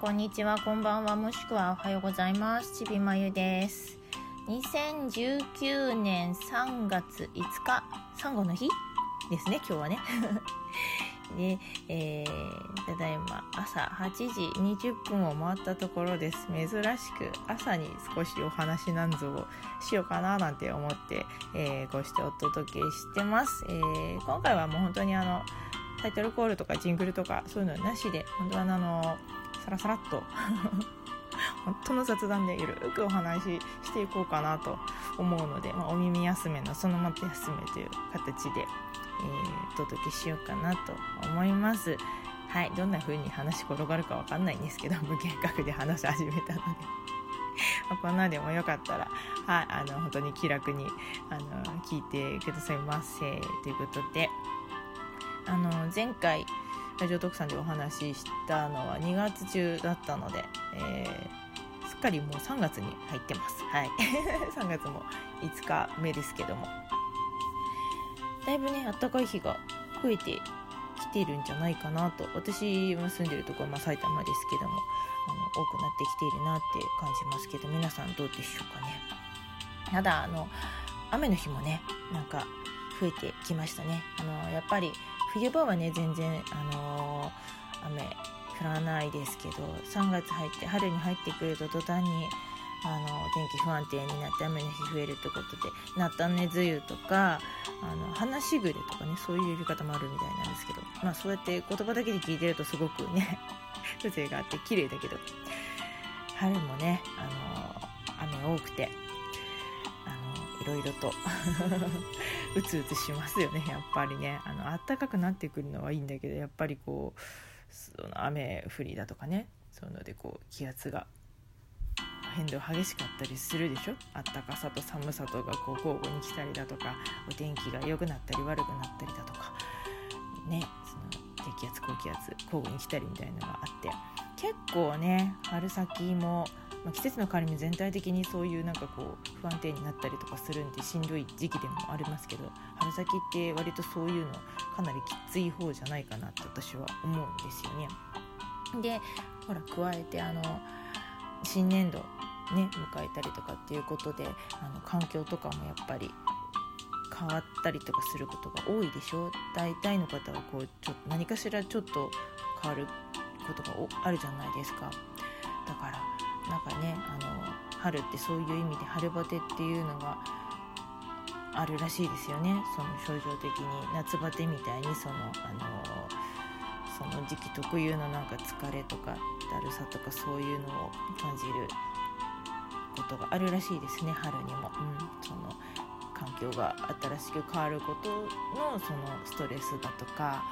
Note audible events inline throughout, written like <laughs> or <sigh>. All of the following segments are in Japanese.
こんにちは。こんばんは。もしくはおはようございます。ちびまゆです。2019年3月5日サンゴの日ですね今日はね。<laughs> で、えー、ただいま朝8時20分を回ったところです。珍しく朝に少しお話なんぞをしようかななんて思って、えー、こうしてお届けしてます、えー、今回はもう本当にあのタイトルコールとかジングルとかそういうのなしで本当はあのサラサラっと。<laughs> 本当の雑談でゆるくお話ししていこうかなと思うので、まあ、お耳休めのそのまま休めという形で、えー、お届けしようかなと思います。はい、どんな風に話転がるかわかんないんですけど無計画で話し始めたので。<laughs> こんなでもよかったら、はい、あの本当に気楽にあの聞いてくださいませということで。あの前回ラジオ特産でお話ししたのは2月中だったので、えー、すっかりもう3月に入ってます。はい。<laughs> 3月も5日目ですけども。だいぶねあったかい日が増えてきてるんじゃないかなと。私も住んでるところはま埼玉ですけどもあの多くなってきているなって感じますけど皆さんどうでしょうかね。ただあの雨の日もねなんか増えてきましたね。あのやっぱり冬場はね全然、あのー、雨降らないですけど3月入って春に入ってくると途端にあの天気不安定になって雨の日増えるってことで菜種梅雨とかあの花しぐれとかねそういう呼び方もあるみたいなんですけどまあそうやって言葉だけで聞いてるとすごくね <laughs> 風情があって綺麗だけど春もねあの雨多くていろいろと <laughs> うつうつしますよねやっぱりね。あの暖かくなってくるのはいいんだけどやっぱりこうその雨降りだとかね。そういうのでこう気圧が変動激しかったりするでしょ？あったかさと寒さとがこう交互に来たりだとかお天気が良くなったり悪くなったりだとか。ねその低気圧高気圧交互に来たりみたいなのがあって。結構ね春先もまあ、季節の変わり目全体的にそういうなんかこう不安定になったりとかするんでしんどい時期でもありますけど春先って割とそういうのかなりきつい方じゃないかなって私は思うんですよね。でほら加えてあの新年度ね迎えたりとかっていうことであの環境とかもやっぱり変わったりとかすることが多いでしょ？大体の方はこうちょ何かしらちょっと変わることがあるじゃないですかなんかねあの春ってそういう意味で春バテっていうのがあるらしいですよね。その症状的に夏バテみたいにそのあのその時期特有のなんか疲れとかだるさとかそういうのを感じることがあるらしいですね春にも、うん、その環境が新しく変わることのそのストレスだとか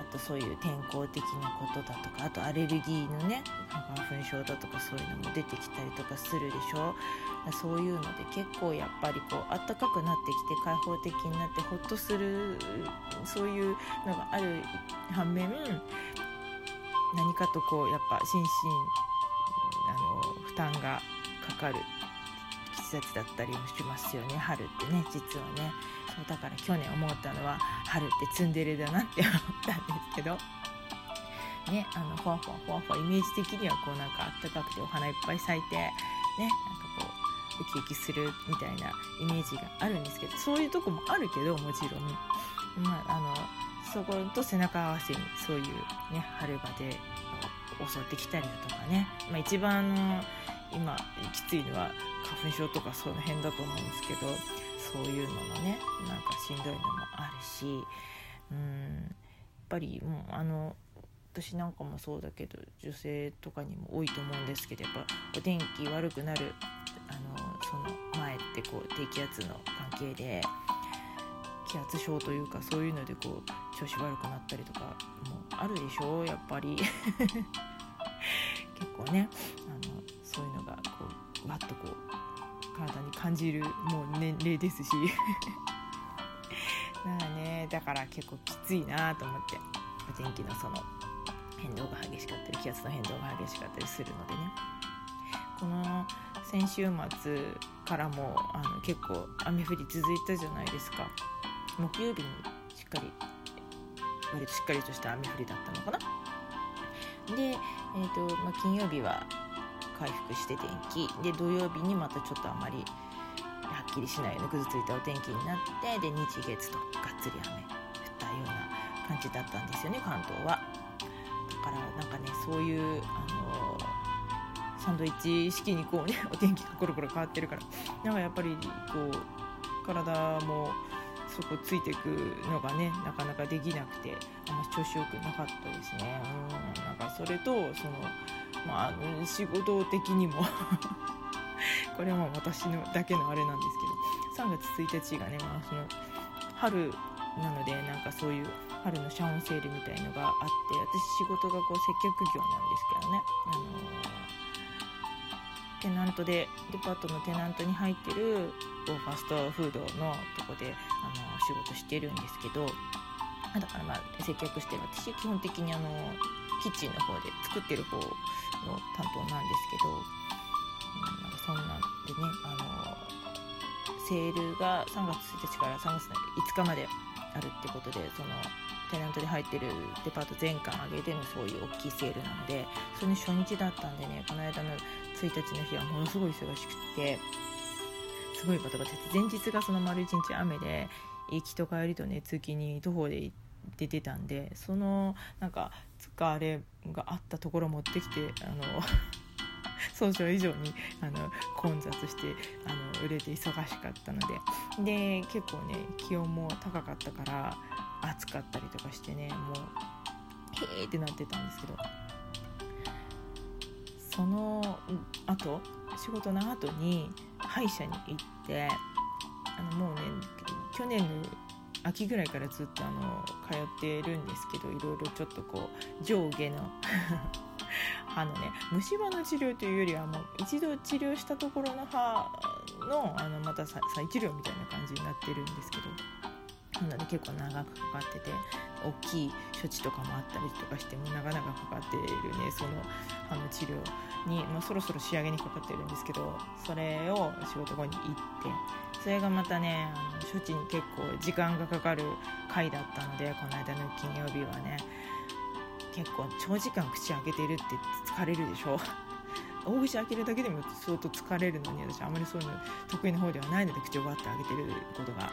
あとそういう天候的なことだとかあとアレルギーのね花粉症だとかそういうのも出てきたりとかするでしょそういうので結構やっぱりこうあったかくなってきて開放的になってほっとするそういうのがある反面何かとこうやっぱ心身あの負担がかかる季節だったりもしますよね春ってね実はね。そうだから去年思ったのは春ってツンデレだなって思ったんですけど。ねあのふわふわふわふわイメージ的にはこうなんかあったかくてお花いっぱい咲いてねなんかこうウキウキするみたいなイメージがあるんですけどそういうとこもあるけどもちろん、まあ、あのそこと背中合わせにそういうね春場で襲ってきたりだとかね、まあ、一番の今きついのは花粉症とかその辺だと思うんですけど。そういうののねなんかしんどいのもあるしうんやっぱりもうあの私なんかもそうだけど女性とかにも多いと思うんですけどやっぱお天気悪くなるあのその前ってこう低気圧の関係で気圧症というかそういうのでこう調子悪くなったりとかもあるでしょうやっぱり。<laughs> 結構ね。感じるもう年齢ですし。だからねだから結構きついなと思って。お天気のその変動が激しかったり気圧の変動が激しかったりするのでね。この先週末からもあの結構雨降り続いたじゃないですか。木曜日にしっかり割としっかりとした雨降りだったのかな。でえーとまあ、金曜日は回復して天気。で土曜日にまたちょっとあまりっきりしないようなぐずついたお天気になってで日月とがっつり雨降ったような感じだったんですよね関東は。だからなんかねそういうあのサンドイッチ式にこうね <laughs> お天気がコロコロ変わってるからなんかやっぱりこう体もそこついていくのがねなかなかできなくてあんま調子よくなかったですね。うんなんかそれとそのまあ仕事的にも <laughs> <laughs> これはまあ私のだけのあれなんですけど3月1日がね、まあ、その春なのでなんかそういう春のシャオンセールみたいのがあって私仕事がこう接客業なんですけどね、あのー、テナントでデパートのテナントに入ってるファストフードのとこで、あのー、仕事してるんですけどだからまあ接客してる私基本的にあのキッチンの方で作ってる方の担当なんですけど、うん、そんなんでね、あのセールが3月1日から3月5日まであるってことでそのテナントで入ってるデパート全館上げてのそういう大きいセールなのでそれに初日だったんでねこの間の1日の日はものすごい忙しくってすごいバタバタして前日がその丸1日雨で行きと帰りとね通勤に徒歩で行って出たんでそのなんか疲れがあったところ持ってきてあの <laughs> 想像以上にあの混雑してあの売れて忙しかったので。で結構ね気温も高かったから暑かったりとかしてねもうへーってなってたんですけど。その後仕事の後に歯医者に行ってあのもうね去年の秋ぐらいからずっとあの通ってるんですけどいろいろちょっとこう上下の <laughs> 歯のね虫歯の治療というよりはもう一度治療したところの歯のあのまた再治療みたいな感じになってるんですけどなので結構長くかかってて大きい処置とかもあったりとかしても長々かかっているねその歯の治療に、まあ、そろそろ仕上げにかかってるんですけどそれを仕事後に行ってそれがまたねあの処置に結構時間がかかる回だったのでこの間の金曜日はね結構長時間口開けてるって疲れるでしょ？<laughs> 大口開けるだけでも相当疲れるのに私あまりそういうの得意な方ではないので口をバッて開けてることが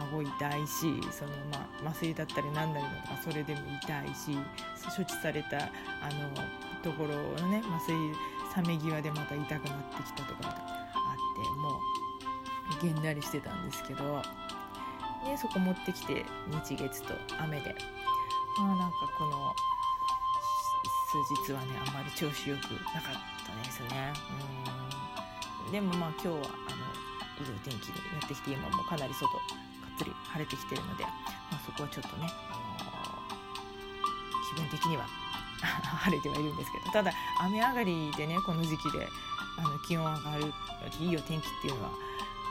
顎痛いしその、まあ、麻酔だったりなんだりとかそれでも痛いし処置されたあのところのね麻酔冷め際でまた痛くなってきたとかあってもうげんなりしてたんですけどでそこ持ってきて日月と雨で。まあなんかこの数日はねあんまり調子よくなかったですね。うん。でもまあ今日はあのいいお天気になってきて今もかなり外ぷり晴れてきてるので、まあ、そこはちょっとね、あのー、気分的には <laughs> 晴れてはいるんですけどただ雨上がりでねこの時期であの気温上がるいいお天気っていうのは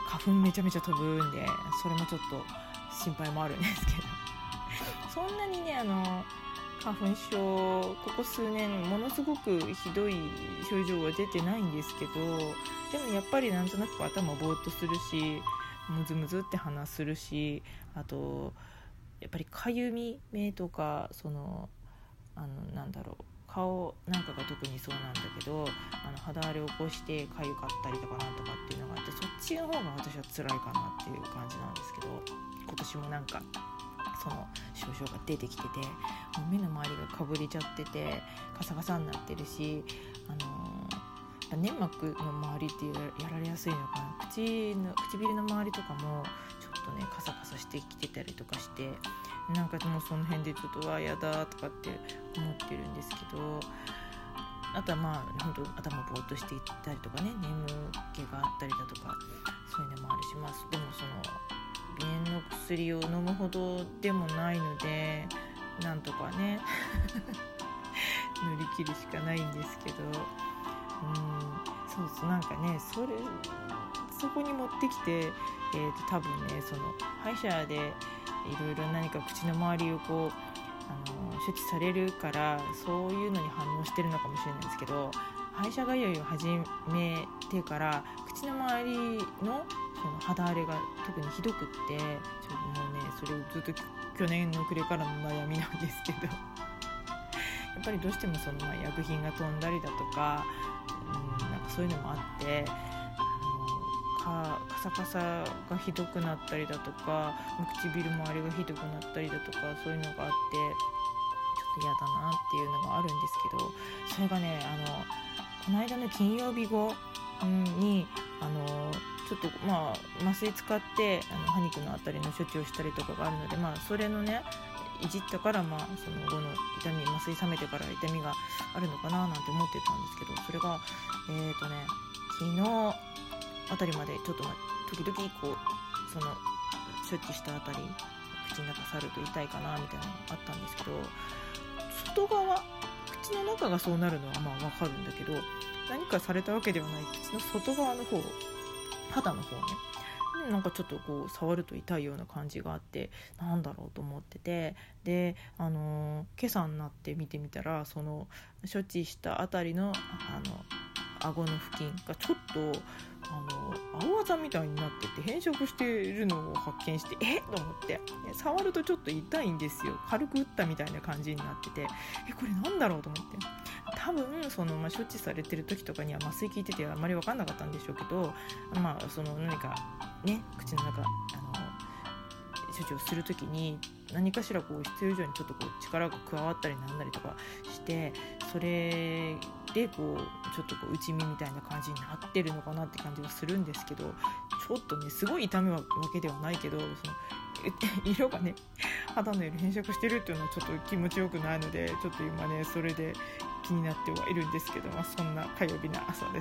花粉めちゃめちゃ飛ぶんでそれもちょっと心配もあるんですけど。そんなにねあの花粉症ここ数年ものすごくひどい症状は出てないんですけどでもやっぱりなんとなく頭ぼーっとするしムズムズって鼻するしあとやっぱりかゆみ目とかそのあのなんだろう顔なんかが特にそうなんだけどあの肌荒れを起こしてかゆかったりとかなんとかっていうのがあってそっちの方が私は辛いかなっていう感じなんですけど今年もなんかその症状が出てきててもう目の周りがかぶれちゃっててカサカサになってるし、あの粘膜の周りってやられやすいのかな。口の唇の周りとかもちょっとねカサカサしてきてたりとかしてなんかもうその辺でちょっとわやだとかって思ってるんですけどあとはまあ本当頭ぼーっとしていったりとかね眠気があったりだとかそういうのもあるしますでもその炎の薬を飲むほどでもないのでなんとかね <laughs> 乗り切るしかないんですけど。うんそうそうなんかねそれそこに持ってきて、えーと、多分ねその歯医者でいろいろ何か口の周りをこうあの処置されるからそういうのに反応してるのかもしれないですけど歯医者通いを始めてから口の周りのその肌荒れが特にひどくってちょもうねそれをずっと去年の暮れからの悩みなんですけど。<laughs> やっぱりどうしてもその、ま、薬品が飛んだりだとか,、うん、なんかそういうのもあってあのカサカサがひどくなったりだとか唇周りがひどくなったりだとかそういうのがあってちょっと嫌だなっていうのがあるんですけどそれがねあのこの間の金曜日後にあのちょっとまあ麻酔使ってあの歯肉の辺りの処置をしたりとかがあるので、まあ、それのねいじったから、まあ、その後の痛み麻酔冷めてから痛みがあるのかななんて思ってたんですけどそれがえっ、ー、とね昨日あたりまでちょっと、まあ、時々こうその処置したあたり口の中触ると痛いかなみたいなのがあったんですけど外側口の中がそうなるのはまあわかるんだけど何かされたわけではない口の外側の方肌の方ね。なんかちょっとこう触ると痛いような感じがあってなんだろうと思ってて。であの今朝になって見てみたらその処置した辺りのあの顎の付近がちょっとあの青あざみたいになってて変色しているのを発見してえ？っと思って。触るとちょっと痛いんですよ。軽く打ったみたいな感じになってて。えこれなんだろうと思って。多分その、まあ、処置されてる時とかには麻酔効いててあまり分かんなかったんでしょうけどまあその何かね口の中あの処置をする時に何かしらこう必要以上にちょっとこう力が加わったりなんなりとかしてそれでこうちょっとこう内身みたいな感じになってるのかなって感じがするんですけどちょっとねすごい痛むわけではないけどその色がね肌の色変色してるっていうのはちょっと気持ちよくないのでちょっと今ねそれで気になってはいるんですけど、まあ、そんな火曜日の朝です。